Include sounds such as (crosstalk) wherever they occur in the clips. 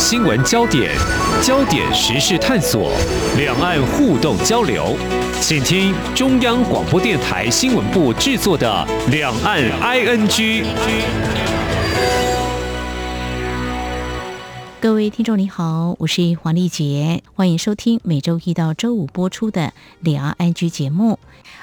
新闻焦点，焦点时事探索，两岸互动交流，请听中央广播电台新闻部制作的《两岸 ING》。各位听众你好，我是黄丽杰，欢迎收听每周一到周五播出的《两岸 ING》节目。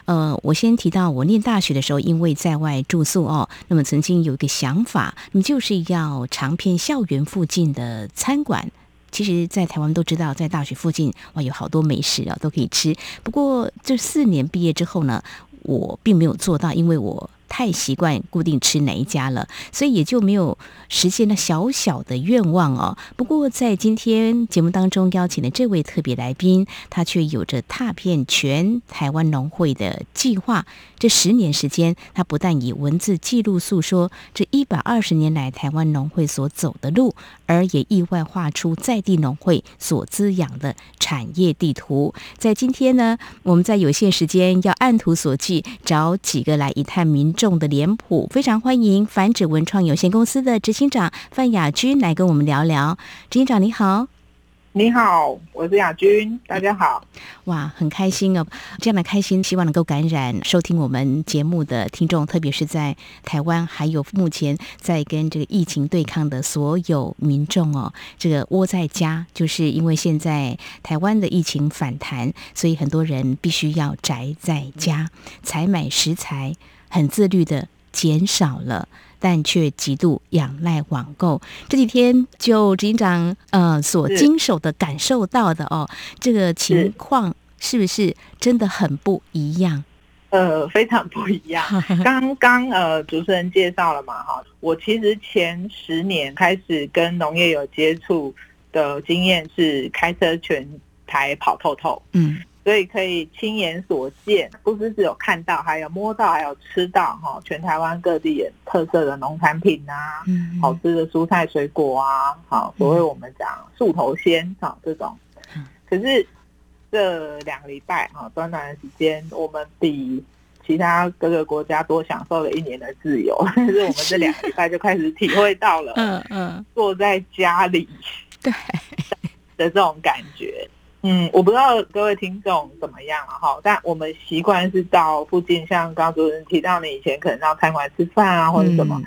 呃，我先提到我念大学的时候，因为在外住宿哦，那么曾经有一个想法，那么就是要尝遍校园附近的餐馆。其实，在台湾都知道，在大学附近哇，有好多美食啊，都可以吃。不过，这四年毕业之后呢，我并没有做到，因为我。太习惯固定吃哪一家了，所以也就没有实现了小小的愿望哦。不过在今天节目当中邀请的这位特别来宾，他却有着踏遍全台湾农会的计划。这十年时间，他不但以文字记录诉说这一百二十年来台湾农会所走的路，而也意外画出在地农会所滋养的产业地图。在今天呢，我们在有限时间要按图索骥，找几个来一探民。众的脸谱，非常欢迎繁指文创有限公司的执行长范雅君来跟我们聊聊。执行长你好，你好，我是雅君，大家好。哇，很开心哦，这样的开心，希望能够感染收听我们节目的听众，特别是在台湾，还有目前在跟这个疫情对抗的所有民众哦。这个窝在家，就是因为现在台湾的疫情反弹，所以很多人必须要宅在家采买食材。很自律的减少了，但却极度仰赖网购。这几天就执行长呃所经手的感受到的哦，这个情况是不是真的很不一样？呃，非常不一样。(laughs) 刚刚呃主持人介绍了嘛哈，我其实前十年开始跟农业有接触的经验是开车全台跑透透。嗯。所以可以亲眼所见，不是只有看到，还有摸到，还有吃到哈。全台湾各地特色的农产品啊，好吃的蔬菜水果啊，好，所谓我们讲树头鲜哈这种。可是这两个礼拜哈，短短的时间，我们比其他各个国家多享受了一年的自由。(laughs) 但是我们这两个礼拜就开始体会到了，(laughs) 嗯嗯，坐在家里对的这种感觉。嗯，我不知道各位听众怎么样了哈，但我们习惯是到附近，像刚刚主持人提到，你以前可能到餐馆吃饭啊，或者什么，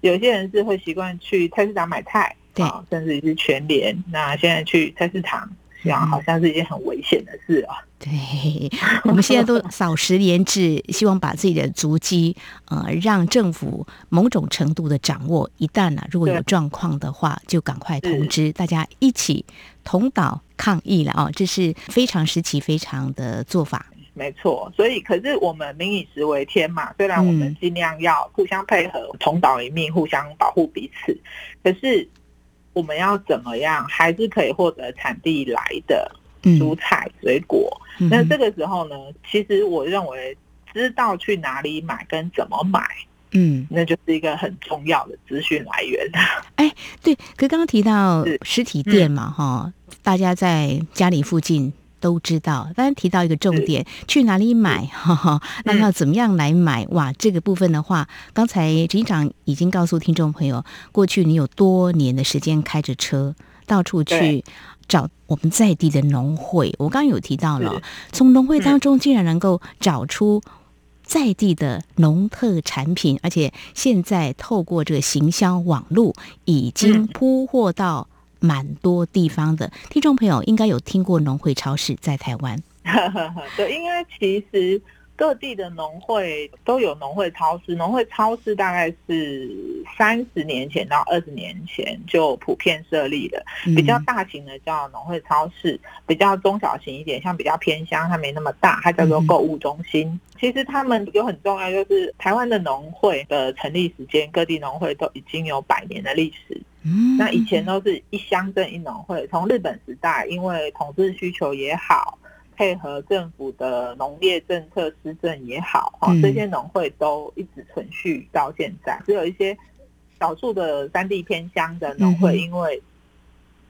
有些人是会习惯去菜市场买菜，对，甚至是全联。那现在去菜市场。样好像是一件很危险的事啊！(laughs) 对，我们现在都少食廉制，希望把自己的足迹，呃，让政府某种程度的掌握。一旦呢，如果有状况的话，就赶快通知大家一起同岛抗疫了啊！这是非常时期、非常的做法。没错，所以可是我们民以食为天嘛，虽然我们尽量要互相配合，同岛一命，互相保护彼此，可是。我们要怎么样，还是可以获得产地来的蔬菜水果？那这个时候呢，其实我认为知道去哪里买跟怎么买，嗯，那就是一个很重要的资讯来源。(laughs) 哎，对，可刚刚提到实体店嘛，哈，大家在家里附近。都知道，但是提到一个重点，去哪里买？(laughs) 哈哈，那要怎么样来买？哇，这个部分的话，刚才局长已经告诉听众朋友，过去你有多年的时间开着车到处去找我们在地的农会。我刚刚有提到了，从农会当中竟然能够找出在地的农特产品，而且现在透过这个行销网络已经铺货到。蛮多地方的。听众朋友应该有听过农会超市在台湾，(laughs) 对，因为其实各地的农会都有农会超市，农会超市大概是三十年前到二十年前就普遍设立的，比较大型的叫农会超市，比较中小型一点，像比较偏乡，它没那么大，它叫做购物中心。其实他们有很重要，就是台湾的农会的成立时间，各地农会都已经有百年的历史。那以前都是一乡镇一农会，从日本时代，因为统治需求也好，配合政府的农业政策施政也好，哈，这些农会都一直存续到现在。只有一些少数的山地偏乡的农会，因为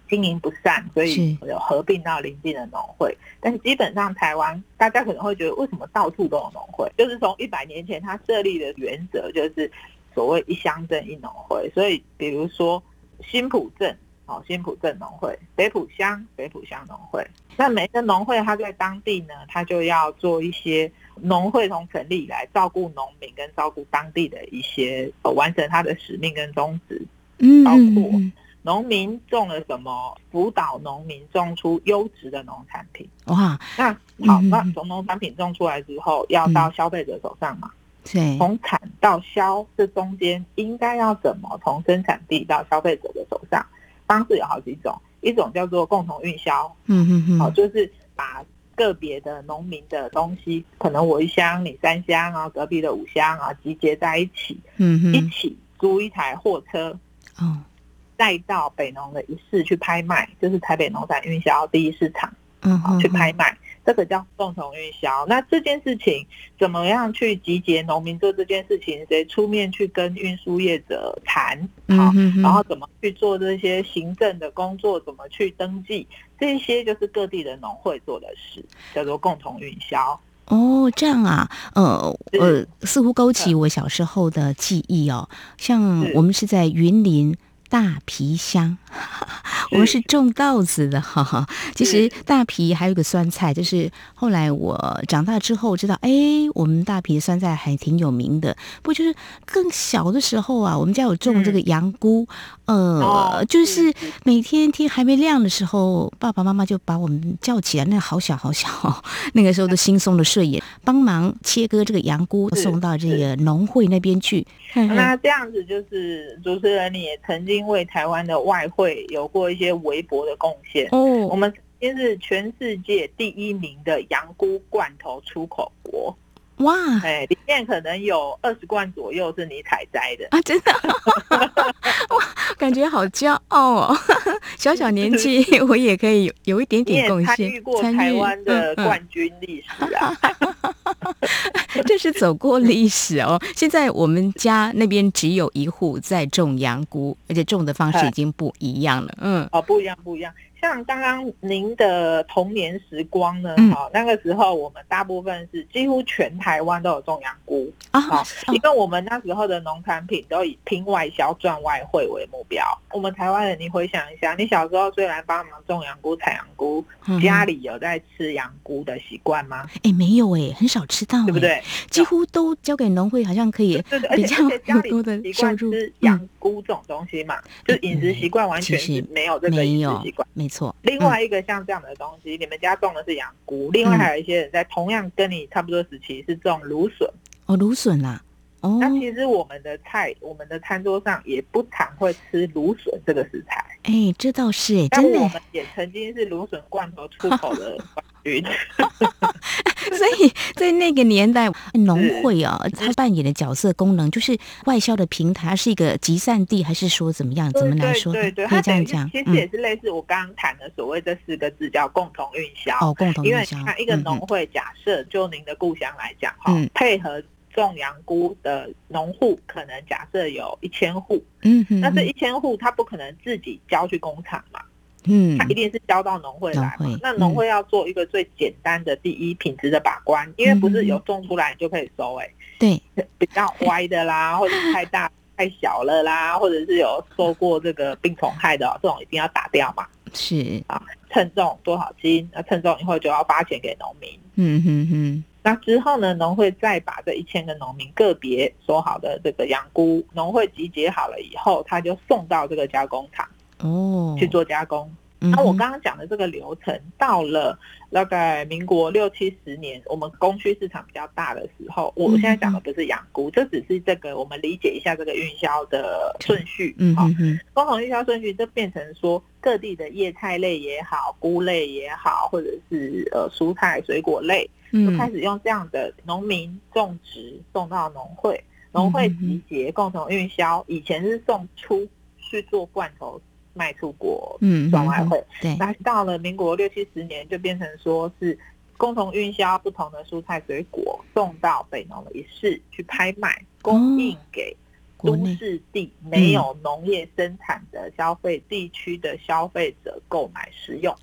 经营不善，所以有合并到邻近的农会。但是基本上台湾，大家可能会觉得，为什么到处都有农会？就是从一百年前他设立的原则，就是所谓一乡镇一农会。所以比如说。新浦镇哦，新浦镇农会，北浦乡北浦乡农会。那每个农会它在当地呢，它就要做一些农会从成立以来照顾农民跟照顾当地的一些，呃，完成它的使命跟宗旨。嗯包括嗯农民种了什么，辅导农民种出优质的农产品。嗯哇，那好，那从农产品种出来之后，要到消费者手上嘛？对，从产到销这中间应该要怎么从生产地到消费者的手上？方式有好几种，一种叫做共同运销，嗯嗯哦，嗯，就是把个别的农民的东西，可能我一箱你三箱啊，隔壁的五箱啊，集结在一起，嗯嗯，一起租一台货车。哦，带到北农的一市去拍卖，就是台北农产运销第一市场嗯，去拍卖，这个叫共同运销。那这件事情怎么样去集结农民做这件事情？谁出面去跟运输业者谈？好，然后怎么去做这些行政的工作？怎么去登记？这些就是各地的农会做的事，叫做共同运销。哦，这样啊，呃是呃，似乎勾起我小时候的记忆哦。像我们是在云林大皮香，(laughs) 我们是种稻子的，哈。哈。其实大皮还有一个酸菜，就是后来我长大之后知道，哎，我们大皮酸菜还挺有名的。不就是更小的时候啊，我们家有种这个羊菇，呃，就是每天天还没亮的时候，爸爸妈妈就把我们叫起来，那好小好小，那个时候都惺忪的睡眼，帮忙切割这个羊菇，送到这个农会那边去。那这样子就是主持人，你也曾经为台湾的外汇有过一些微薄的贡献。我哦，们今天是全世界第一名的羊菇罐头出口国，哇哎，里面可能有二十罐左右是你采摘的。啊，真的，哇，感觉好骄傲哦！小小年纪，(laughs) 我也可以有有一点你点贡献参献与过台湾的冠军历史啊！(laughs) 这是走过历史哦。现在我们家那边只有一户在种羊菇，而且种的方式已经不一样了。嗯，哦，不一样，不一样。像刚刚您的童年时光呢？嗯好、那个时候我们大部分是几乎全台湾都有种羊菇。啊，因为我们那时候的农产品都以拼外销赚外汇为目标。我们台湾人，你回想一下，你小时候虽然帮忙种羊菇、采羊菇，嗯家里有在吃羊菇的习惯吗？哎没有哎，很少吃到，对不？对？几乎都交给农会，好像可以而且家里有多的习惯收入吃。嗯羊菇这种东西嘛，就饮食习惯完全是没有这个饮食习惯。，没错。另外一个像这样的东西，你们家种的是羊菇，另外还有一些人在同样跟你差不多时期是种芦笋。哦，芦笋啦，哦，那其实我们的菜，我们的餐桌上也不常会吃芦笋这个食材，哎，这倒是哎，但真的我们也曾经是芦笋罐头出口的冠军。(laughs) 所以在那个年代，农会啊，它扮演的角色功能就是外销的平台，它是一个集散地，还是说怎么样？怎么来说？对对对，可以这样讲其。实嗯，也是类似我刚刚谈的所谓这四个字叫共同运销。哦，共同因为营销你看一个农会，假设就您的故乡来讲哈嗯，配合种羊菇的农户，可能假设有一千户，嗯哼，那这一千户他不可能自己交去工厂嘛，嗯他一定是交到农会来。嘛那农会要做一个最简单的第一品质的把关，因为不是有种出来就可以收，哎，对，比较歪的啦，(laughs) 或者太大太小了啦，或者是有受过这个病虫害的，这种一定要打掉嘛。是啊，称重多少斤？那称重以后就要发钱给农民。嗯哼哼，那之后呢，农会再把这一千个农民个别说好的这个羊菇，农会集结好了以后，他就送到这个加工厂哦，去做加工。那我刚刚讲的这个流程，到了大概民国六七十年，我们供需市场比较大的时候，我嗯现在讲的不是羊菇，这只是这个我们理解一下这个运销的顺序。嗯嗯哼哼，共同运销顺序，就变成说各地的叶菜类也好，菇类也好，或者是呃蔬菜水果类，就嗯开始用这样的农民种植送到农会，农会嗯集结共同运销。以前是送出去做罐头卖出国嗯，赚外汇，对，那到了民国六七十年，就变成说是共同运销不同的蔬菜水果送到北农的一市去拍卖，供应给都市地没有农业生产的消费地区的消费者购买食用。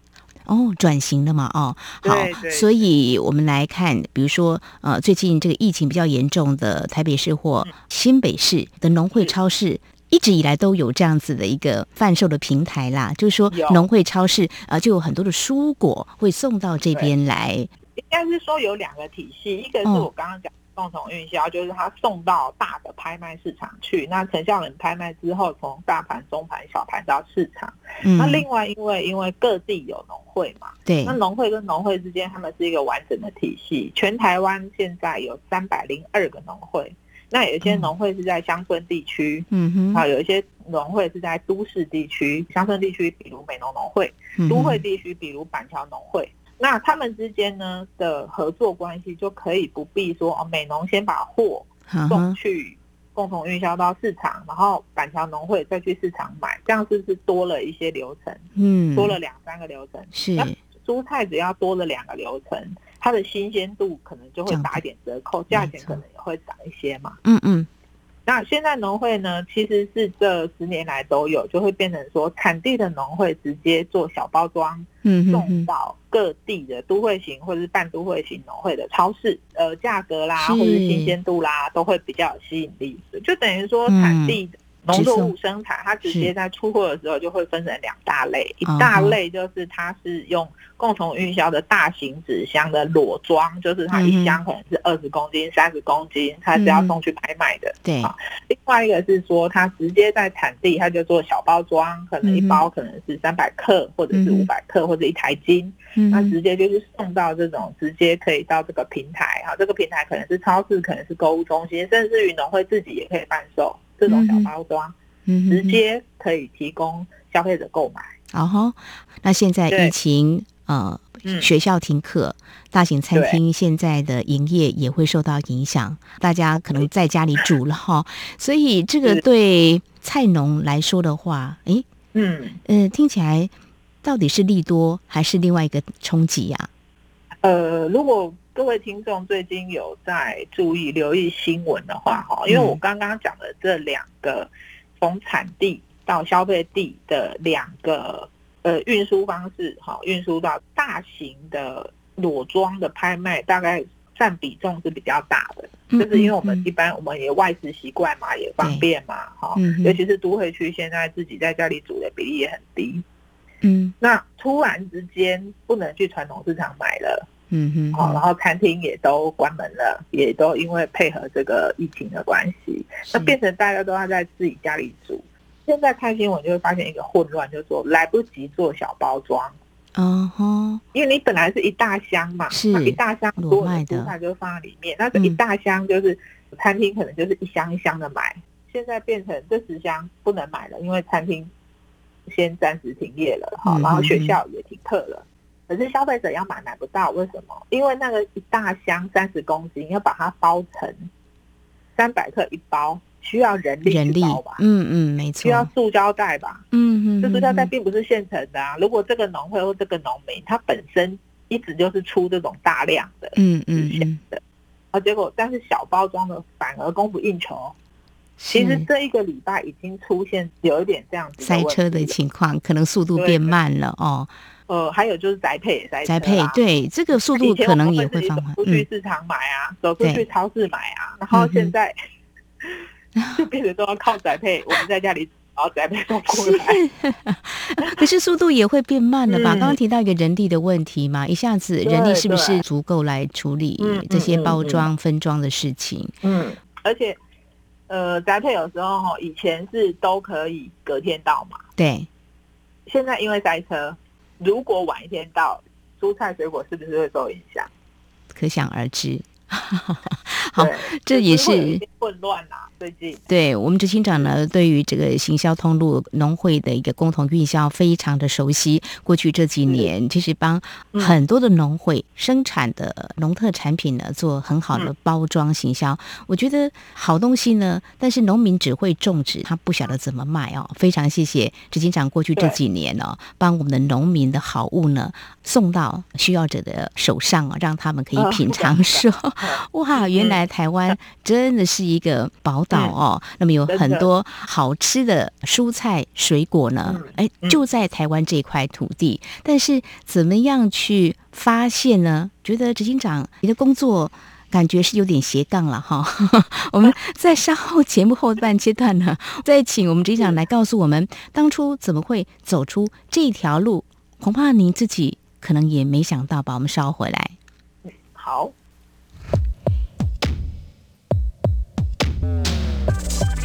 哦，转型了嘛，哦，好所以我们来看，比如说，呃，最近这个疫情比较严重的台北市或新北市的农会超市，一直以来都有这样子的一个贩售的平台啦，就是说有。农会超市啊、呃就有很多的蔬果会送到这边来。应该是说有两个体系，一个是哦。我刚刚讲共同运销，就是它送到大的拍卖市场去，那成效人拍卖之后，从大盘、中盘、小盘到市场。嗯，那另外，因为因为各地有农会嘛，对那农会跟农会之间，他们是一个完整的体系。全台湾现在有三百零二个农会，那有一些嗯农会是在乡村地区，嗯哼，啊，有一些农会是在都市地区，乡村地区比如美农农会，嗯都会地区比如板桥农会。那他们之间呢的合作关系就可以不必说哦，美农先把货送去共同运销到市场，然后板桥农会再去市场买，这样是不是多了一些流程，嗯，多了两三个流程？是那蔬菜只要多了两个流程，它的新鲜度可能就会打一点折扣，价钱可能也会涨一些嘛。嗯嗯那现在农会呢，其实是这十年来都有，就会变成说产地的农会直接做小包装，送到各地的都会型或者是半都会型农会的超市，呃，价格啦或者是新鲜度啦，都会比较有吸引力。就等于说嗯产地的农作物生产，它直接在出货的时候就会分成两大类，一大类就是它是用共同运销的大型纸箱的裸装，就是它一箱可能是二十公斤、三十公斤，它是要嗯送去拍卖的。对，啊另外一个是说，它直接在产地，它就做小包装，可能一包可能是三百克，或者是五百克，或者一台斤，那直接就是送到这种直接可以到这个平台哈，这个平台可能是超市，可能是购物中心，甚至于农会自己也可以贩售这种小包装，直接可以提供消费者购买。然后，那现在疫情呃，嗯。学校停课，大型餐厅现在的营业也会受到影响，大家可能在家里煮了哈，所以这个是对菜农来说的话，诶，嗯，呃，听起来到底是利多还是另外一个冲击呀、呃，如果各位听众最近有在注意留意新闻的话，哈，因为我嗯刚刚讲的这两个从产地到消费地的两个呃运输方式，哈，运输到大型的裸装的拍卖，大概占比重是比较大的，嗯就是因为我们嗯一般我们也外食习惯嘛，也方便嘛，哈嗯，尤其是都会区现在自己在家里煮的比例也很低，嗯。那突然之间不能去传统市场买了。嗯哼。好，然，后餐厅也都关门了，也都因为配合这个疫情的关系，那变成大家都要在自己家里煮。现在看新闻就会发现一个混乱，就是说来不及做小包装，哦吼，因为你本来是一大箱嘛，是那一大箱裸所有的菜就放在里面，那这一嗯大箱就是餐厅可能就是一箱一箱的买，现在变成这十箱不能买了，因为餐厅先暂时停业了哈，嗯然后学校也停课了。可是消费者要买买不到，为什么？因为那个一大箱三十公斤，要把它包成三百克一包，需要人力人力吧，，嗯嗯，没错需，要塑胶袋吧？嗯嗯，这塑胶袋嗯并不是现成的啊。如果这个农会或这个农民，他本身一直就是出这种大量的，嗯嗯嗯，啊，结果但是小包装的反而供不应求。其实是这一个礼拜已经出现有一点这样子塞车的情况，可能速度对变慢了哦。呃，还有就是宅配也塞车宅配啊对这个速度可能也会放缓，嗯，出去市场买啊，走出对。去超市买啊，然后现在就变得都要靠宅配，我们在家里然后宅配送过来。(laughs) 可是速度也会变慢了吧？嗯刚刚提到一个人力的问题嘛，一下子人力是不是足够来处理嗯这些包装分装的事情？嗯，而且呃，宅配有时候哈，以前是都可以隔天到嘛，对，现在因为塞车，如果晚一天到，蔬菜水果是不是会受影响？可想而知。好，这也是混乱啦。最近，对我们执行长呢，对于这个行销通路农会的一个共同运销非常的熟悉。过去这几年，其实帮嗯很多的农会生产的农特产品呢，做很好的嗯包装行销。我觉得好东西呢，但是农民只会种植，他不晓得怎么卖哦。非常谢谢执行长过去这几年哦，帮我们的农民的好物呢送到需要者的手上哦，让他们可以啊品尝说。(laughs) 嗯哇，原来台湾 (laughs) 真的是一个宝岛哦。那么有很多好吃的蔬菜水果呢嗯，哎、嗯就在台湾这块土地。但是怎么样去发现呢？觉得执行长你的工作感觉是有点斜杠了哈。(laughs) 我们在稍后节目后半阶段呢，(laughs) 再请我们执行长来告诉我们，当初怎么会走出这条路？恐怕您自己可能也没想到吧。我们稍后回来。好。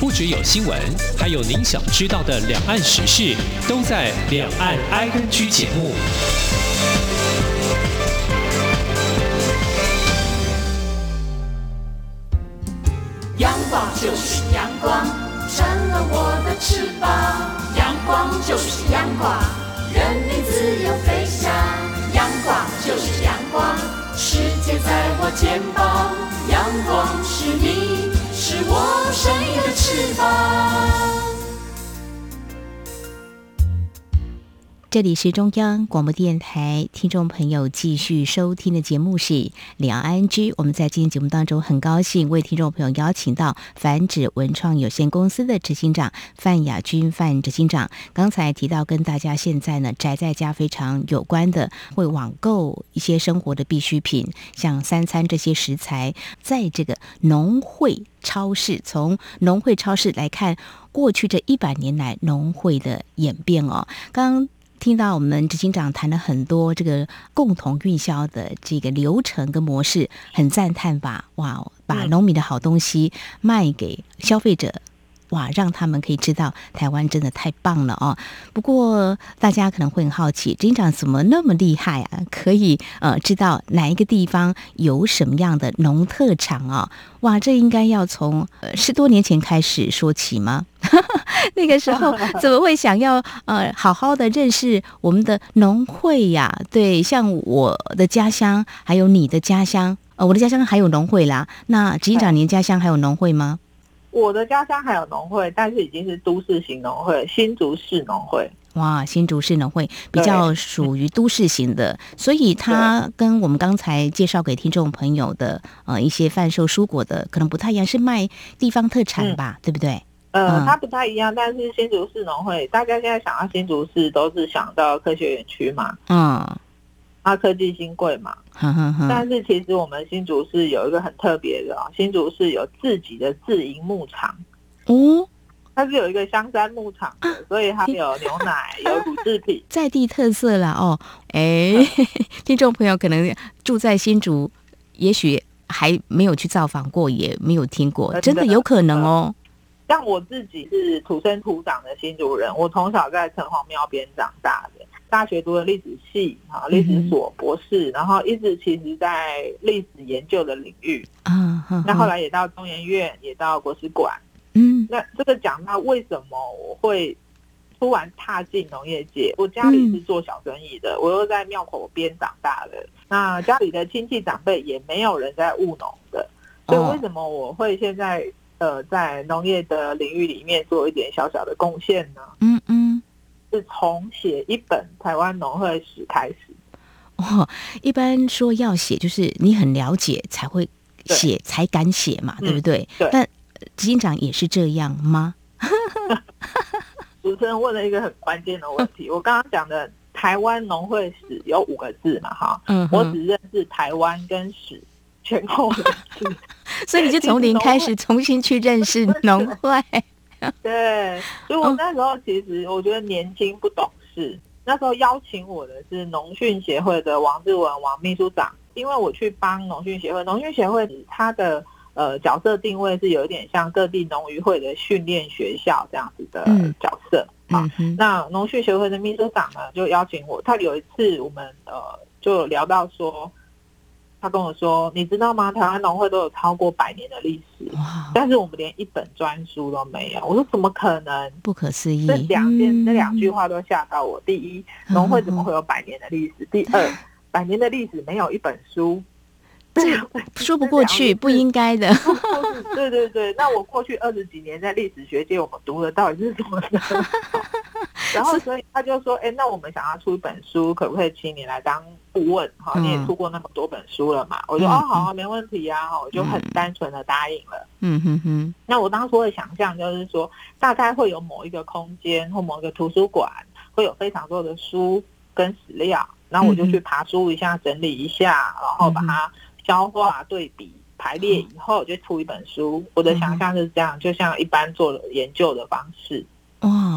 不只有新闻，还有您想知道的两岸时事，都在《两岸 I N G》节目。阳光就是阳光，成了我的翅膀。阳光就是阳光，人民自由飞翔。阳光就是阳光，世界在我肩膀。阳光是你，是我生命的翅膀。这里是中央广播电台，听众朋友继续收听的节目是两岸居。我们在今天节目当中很高兴为听众朋友邀请到繁殖文创有限公司的执行长范雅君范执行长。刚才提到跟大家现在呢宅在家非常有关的，会网购一些生活的必需品，像三餐这些食材，在这个农会超市，从农会超市来看过去这一百年来农会的演变哦。刚听到我们执行长谈了很多这个共同运销的这个流程跟模式，很赞叹吧？哇，把农民的好东西卖给消费者。哇，让他们可以知道台湾真的太棒了哦！不过大家可能会很好奇，警长怎么那么厉害啊？可以呃知道哪一个地方有什么样的农特产啊？哇，这应该要从呃十多年前开始说起吗？(laughs) 那个时候 (laughs) 怎么会想要呃好好的认识我们的农会呀？对，像我的家乡，还有你的家乡，呃，我的家乡还有农会啦。那警长，您家乡还有农会吗？我的家乡还有农会，但是已经是都市型农会，新竹市农会。哇，新竹市农会比较属于都市型的，(laughs) 所以它跟我们刚才介绍给听众朋友的呃一些贩售蔬果的可能不太一样，是卖地方特产吧，对不对？呃，它不太一样，但是新竹市农会，大家现在想到新竹市都是想到科学园区嘛，嗯，啊，科技新贵嘛。但是其实我们新竹市有一个很特别的哦，新竹市有自己的自营牧场，哦，它是有一个香山牧场的，所以它有牛奶，有乳制品，在地特色啦哦。哎，(laughs) 听众朋友可能住在新竹，也许还没有去造访过，也没有听过，真的有可能哦。像我自己是土生土长的新竹人，我从小在城隍庙边长大的。大学读的历史系，哈，历史所博士，然后一直其实在历史研究的领域，嗯，那后来也到中研院，也到国史馆，嗯，那这个讲到为什么我会突然踏进农业界？我家里是做小生意的，我又在庙口边长大的，那家里的亲戚长辈也没有人在务农的，所以为什么我会现在呃在农业的领域里面做一点小小的贡献呢？嗯嗯。是从写一本台湾农会史开始。哦，一般说要写，就是你很了解才会写，才敢写嘛，对不对？对。但执行长也是这样吗？主持人问了一个很关键的问题。我刚刚讲的台湾农会史有五个字嘛？哈，嗯，我只认识台湾跟史前后的字，(laughs) 所以你就从零开始 (laughs) 重新去认识农会。(laughs) 对，所以我那时候其实我觉得年轻不懂事。那时候邀请我的是农训协会的王志文王秘书长，因为我去帮农训协会，农训协会它的呃角色定位是有一点像各地农渔会的训练学校这样子的角色啊。那农训协会的秘书长呢，就邀请我，他有一次我们呃就聊到说。他跟我说：“你知道吗？台湾农会都有超过百年的历史，但是我们连一本专书都没有。”我说：“怎么可能？不可思议！”这两件、那两句话都吓到我。第一，农会怎么会有百年的历史？第二，百年的历史没有一本书。这 (laughs) 说不过去，不应该的。对对对，那我过去二十几年在历史学界，我们读的到底是什么呢？(laughs) 然后，所以他就说：“哎，那我们想要出一本书，可不可以请你来当顾问？哈，你也出过那么多本书了嘛？”我说：“哦，好啊，没问题啊。”我就很单纯的答应了。嗯哼哼。那我当初的想象就是说，大概会有某一个空间或某一个图书馆，会有非常多的书跟史料，然后我就去爬书一下，整理一下，然后把它。消化、对比、排列以后就出一本书。我的想象是这样，就像一般做研究的方式。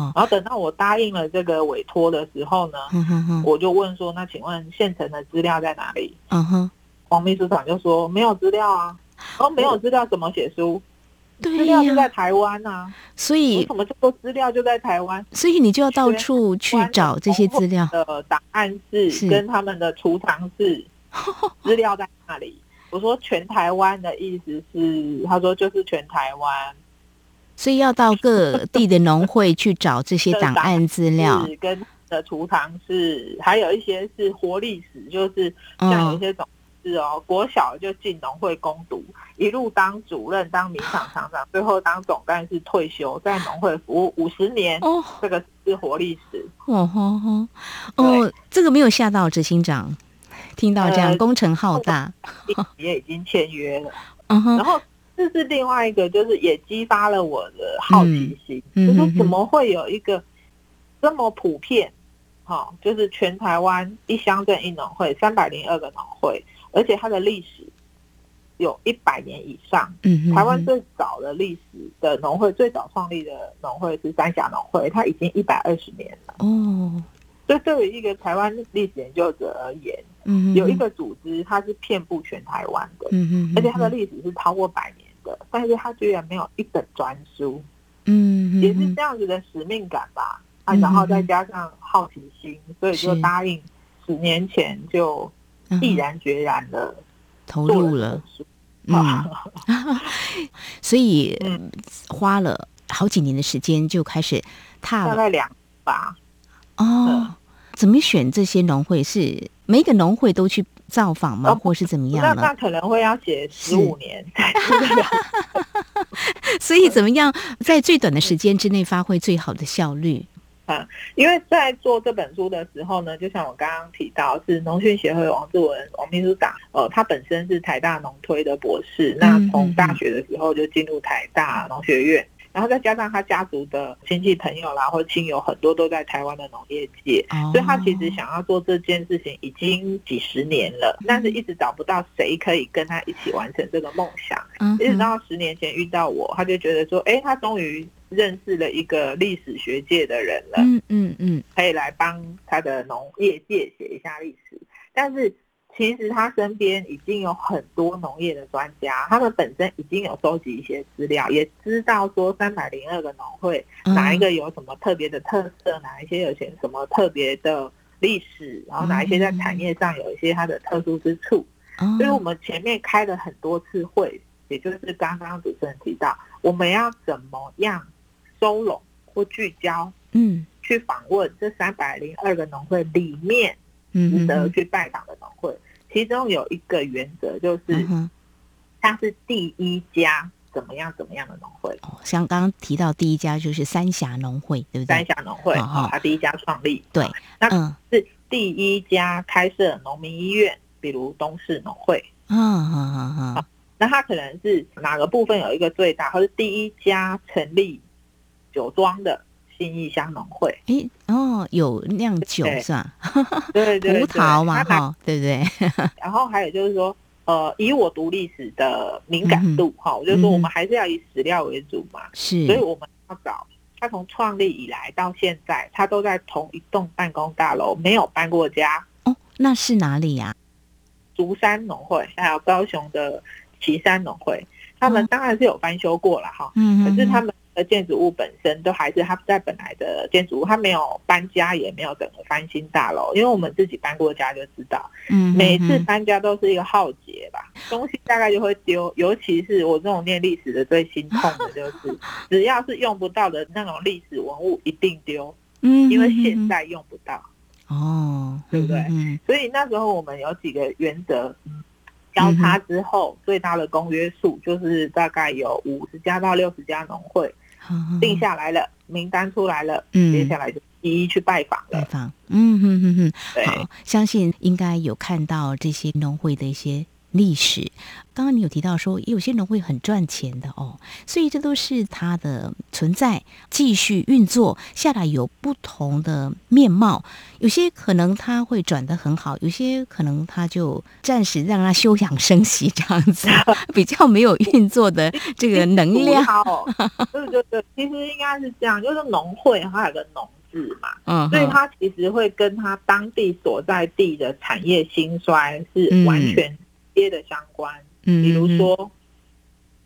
哇，然后等到我答应了这个委托的时候呢，嗯哼哼，我就问说：“那请问现成的资料在哪里嗯哼，？”王秘书长就说：“没有资料啊。”然后没有资料怎么写书？资料就在，台湾啊。所为以什么叫做资料就在台湾？所以你就要到处去找这些资料。的档案室是跟他们的储藏室 (laughs) 资料在那里？我说全台湾的意思是，他说就是全台湾所以要到各地的农会去找这些 (laughs) 档案资料。的储藏室，还有一些是活历史，就是像有些总是哦，国小就进农会攻读，一路当主任、当民厂厂长，(sighs) 最后当总干事退休，在农会服务五十年，哦，这个是活历史。哦吼吼，哦，这个没有吓到执行长，听到这样呃工程浩大，也已经签约了。(laughs) 嗯哼。然，后这是另外一个，就是也激发了我的好奇心，就是怎么会有一个这么普遍，哈、就是全台湾一乡镇一农会，三百零二个农会，而且它的历史有一百年以上。嗯，台湾最早的历史的农会，最早创立的农会是三峡农会，它已经一百二十年了。哦，所以对于一个台湾历史研究者而言，嗯，有一，个组织它是遍布全台湾的，而且它的历史是超过百年的，但是他居然没有一本专书，嗯哼，也是这样子的使命感吧。啊，嗯然后再加上好奇心，所以就答应十年前就毅然决然的投入了。嗯，(laughs) (laughs) 所以嗯，花了好几年的时间就开始踏了大概两吧。哦。怎么选这些农会？是每个农会都去造访吗？哦或是怎么那样呢那？可能会要写十五年。(laughs) (laughs) 所以怎么样在最短的时间之内发挥最好的效率？因为在做这本书的时候呢，就像我刚刚提到，是农训协会王志文王秘书长，呃，他本身是台大农推的博士，那从大学的时候就进入台大农学院。然后再加上他家族的亲戚朋友啦，或亲友很多都在台湾的农业界，哦所以他其实想要做这件事情已经几十年了，但是一直找不到谁可以跟他一起完成这个梦想。嗯一直，到十年前遇到我，他就觉得说，哎，他终于认识了一个历史学界的人了，嗯嗯嗯，可以来帮他的农业界写一下历史。但是其实他身边已经有很多农业的专家，他们本身已经有收集一些资料，也知道说三百零二个农会嗯。哪一个有什么特别的特色，哪一些有些什么特别的历史，然后哪一些在产业上有一些它的特殊之处。哦所以我们前面开了很多次会，也就是刚刚主持人提到，我们要怎么样收拢或聚焦嗯。去访问这三百零二个农会里面嗯值得嗯去拜访的农会，其中有一个原则就是它是第一家怎么样怎么样的农会，哦，像刚刚提到第一家就是三峡农会，对不对？三？峡农会，哦哦哦，它第一家创立，对哦，那嗯。是第一家开设农民医院，比如东市农会，嗯嗯嗯嗯，那它可能是哪个部分有一个最大，或是第一家成立酒庄的信义乡农会，诶，哦，有酿酒是吧？(laughs) 对对对，葡萄嘛，哈，对不对？(laughs) 然后还有就是说，呃，以我读历史的敏感度哈、我就说我们还是要以史料为主嘛，是所以我们要找他从创立以来到现在，他都在同一栋办公大楼，没有搬过家。哦，那是哪里呀？竹山农会还有高雄的旗山农会，他们哦当然是有翻修过了哈，嗯，可是他们建筑物本身都还是它在本来的建筑物，它没有搬家，也没有整个翻新大楼。因为我们自己搬过家就知道，嗯每次搬家都是一个浩劫吧，东西大概就会丢。尤其是我这种念历史的，最心痛的就是，只要是用不到的那种历史文物，一定丢，嗯，因为现在用不到。哦，对不对嗯所以那时候我们有几个原则，交叉之后最大的公约数就是大概有五十家到六十家农会嗯定下来了，名单出来了，嗯。接下来就一一去拜访了。拜访，嗯哼哼哼，好，相信应该有看到这些农会的一些历史。刚刚你有提到说，有些人会很赚钱的哦，所以这都是它的存在继续运作下来有不同的面貌。有些可能它会转得很好，有些可能它就暂时让它休养生息这样子，(laughs) 比较没有运作的这个能量。对对对，其实应该是这样，就是农会它有个农字嘛，嗯，所以它其实会跟它当地所在地的产业兴衰是完全接的相关。嗯比如说，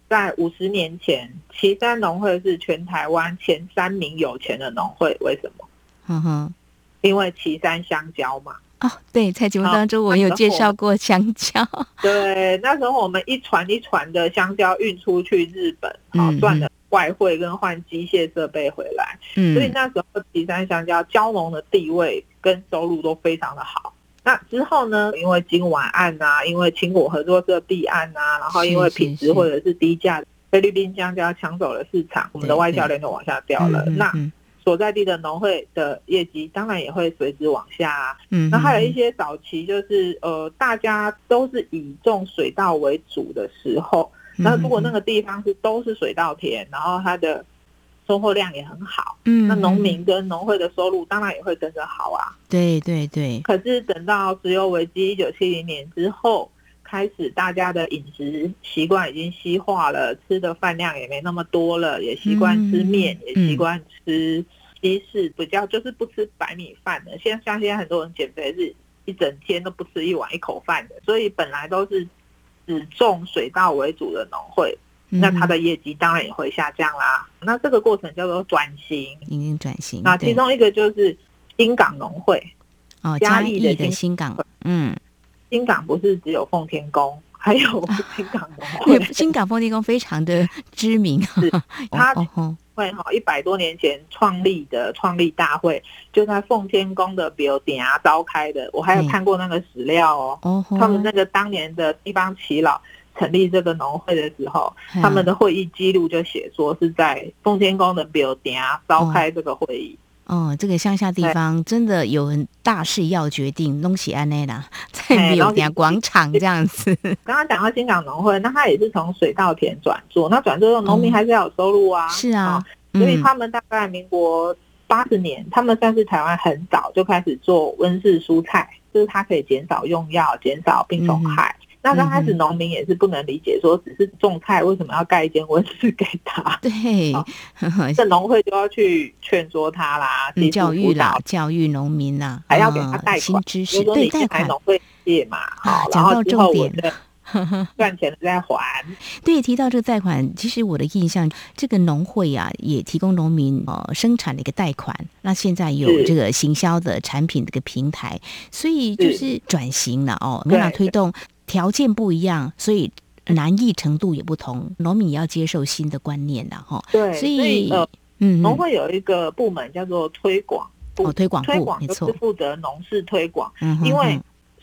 在五十年前，旗山农会是全台湾前三名有钱的农会。为什么？嗯哼，因为旗山香蕉嘛。哦，对，在节目当中我有介绍过香蕉。(laughs) 对，那时候我们一船一船的香蕉运出去日本，好赚了外汇跟换机械设备回来。嗯，所以那时候旗山香蕉蕉农的地位跟收入都非常的好。那之后呢？因为今晚案啊，因为青果合作社弊案啊，然后因为品质或者是低价，菲律宾香蕉抢走了市场，我们的外销链就往下掉了。那所在地的农会的业绩当然也会随之往下。嗯，那还有一些早期就是呃，大家都是以种水稻为主的时候，那如果那个地方是都是水稻田，然后它的。收获量也很好，嗯，那农民跟农会的收入当然也会跟着好啊。对对对。可是等到石油危机一九七零年之后，开始大家的饮食习惯已经西化了，吃的饭量也没那么多了，也习惯吃面，也习惯吃西式，比较就是不吃白米饭的。现在像现在很多人减肥是一整天都不吃一碗一口饭的，所以本来都是只种水稻为主的农会。那它的业绩当然也会下降啦。那这个过程叫做转型，已经转型。那其中一个就是新港农会，哦，嘉义的新港，嗯，新港不是只有奉天宫，(laughs) 还有新港农会。(laughs) 新港奉天宫非常的知名，是 (laughs) 它会哈一百多年前创立的创立大会，就在奉天宫的 building 召开的。我还有看过那个史料哦，他们那个当年的地方耆老。成立这个农会的时候，他们的会议记录就写说是在奉天宫的 building 召开这个会议。哦，这个乡下地方真的有很大事要决定，弄起安内啦，(laughs) 在 building 广场这样子。(laughs) 刚刚讲到新港农会，那他也是从水稻田转做，那转做农民还是要有收入啊。是啊，所以他们大概民国八十年，他们算是台湾很早就开始做温室蔬菜，就是它可以减少用药，减少病虫害。那刚开始农民也是不能理解，说只是种菜为什么要盖一间温室给他？对，(laughs) 这农会就要去劝说他啦，教育啦，教育农民啦，还要给他贷款，知识，对贷款农会借嘛，好，讲到重点。赚 (laughs) 钱了再还。对，提到这个贷款，其实我的印象，这个农会啊，也提供农民呃生产的一个贷款。那现在有这个行销的产品的一个平台，所以就是转型了哦，没法推动，条件不一样，所以难易程度也不同，农民也要接受新的观念的哈。对，所以呃，嗯，农会有一个部门叫做推广部，推广推广就是负责农事推广，嗯因为。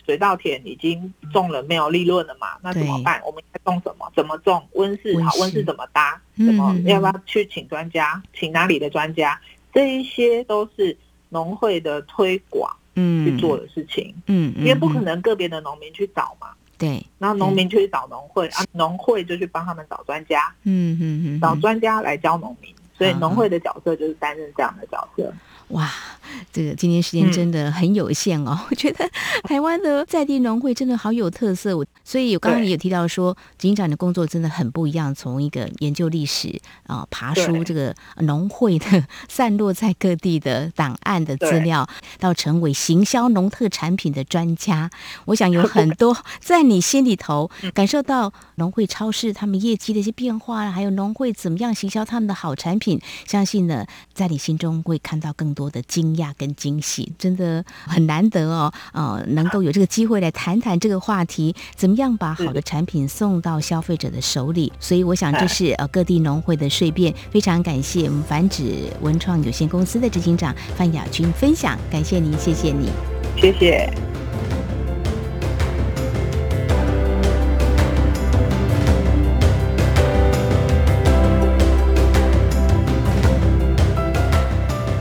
水稻田已经种了，没有利润了嘛？那怎么办？我们该种什么？怎么种？温室好，温室怎么搭？怎么要不要去请专家？请哪里的专家？这一些都是农会的推广嗯去做的事情。嗯，因为不可能个别的农民去找嘛。对，然后农民就去找农会啊，农会就去帮他们找专家。嗯嗯嗯，找专家来教农民，所以农会的角色就是担任这样的角色。哇，这个今天时间真的很有限哦。(laughs) 我觉得台湾的在地农会真的好有特色。我所以，我刚刚也提到说，警长的工作真的很不一样。从一个研究历史啊，爬书这个农会的散落在各地的档案的资料，(laughs) 到成为行销农特产品的专家，我想有很多在你心里头感受到农会超市他们业绩的一些变化，还有农会怎么样行销他们的好产品。相信呢，在你心中会看到更多的惊讶跟惊喜，真的很难得哦。呃，能够有这个机会来谈谈这个话题，怎么？样把好的产品送到消费者的手里，所以我想这是呃各地农会的税变。非常感谢我们繁殖文创有限公司的执行长范雅君分享，感谢您，谢谢你，谢谢。